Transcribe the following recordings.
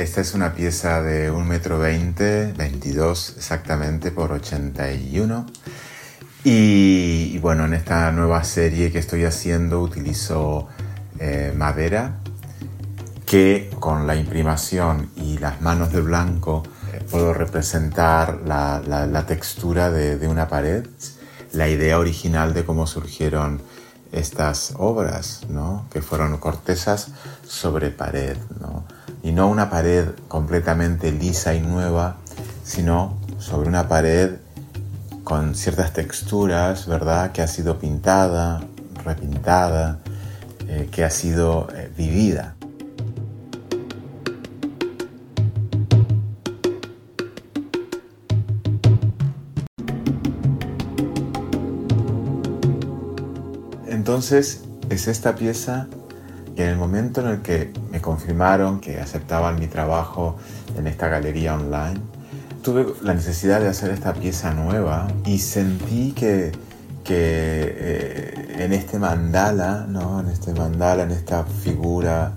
Esta es una pieza de 1,20 metro 22 exactamente por 81. Y, bueno, en esta nueva serie que estoy haciendo utilizo eh, madera que con la imprimación y las manos de blanco eh, puedo representar la, textura de, una pared, la idea original de cómo surgieron estas obras, ¿no? que fueron cortezas sobre pared, ¿no? Y no una pared completamente lisa y nueva, sino sobre una pared con ciertas texturas, ¿verdad? Que ha sido pintada, repintada, eh, que ha sido eh, vivida. Entonces es esta pieza que en el momento en el que me confirmaron que aceptaban mi trabajo en esta galería online, tuve la necesidad de hacer esta pieza nueva y sentí que, eh, en este mandala, ¿no? en este mandala, en esta figura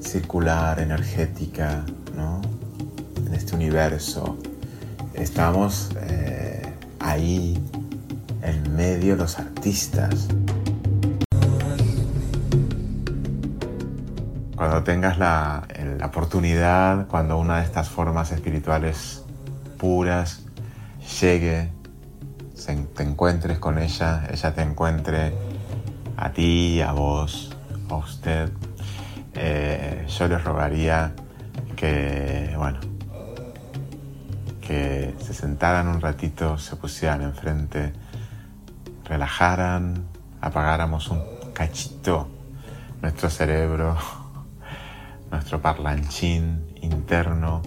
circular, energética, ¿no? en este universo, estamos eh, ahí en medio los artistas. Cuando tengas la, la oportunidad, cuando una de estas formas espirituales puras llegue, te encuentres con ella, ella te encuentre a ti, a vos, a usted, eh, yo les rogaría que, bueno, que se sentaran un ratito, se pusieran enfrente, relajaran, apagáramos un cachito nuestro cerebro, nuestro parlanchín interno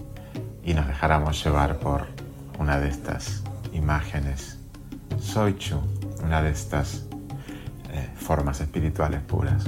y nos dejáramos llevar por una de estas imágenes. Soy Chu, una de estas eh, formas espirituales puras.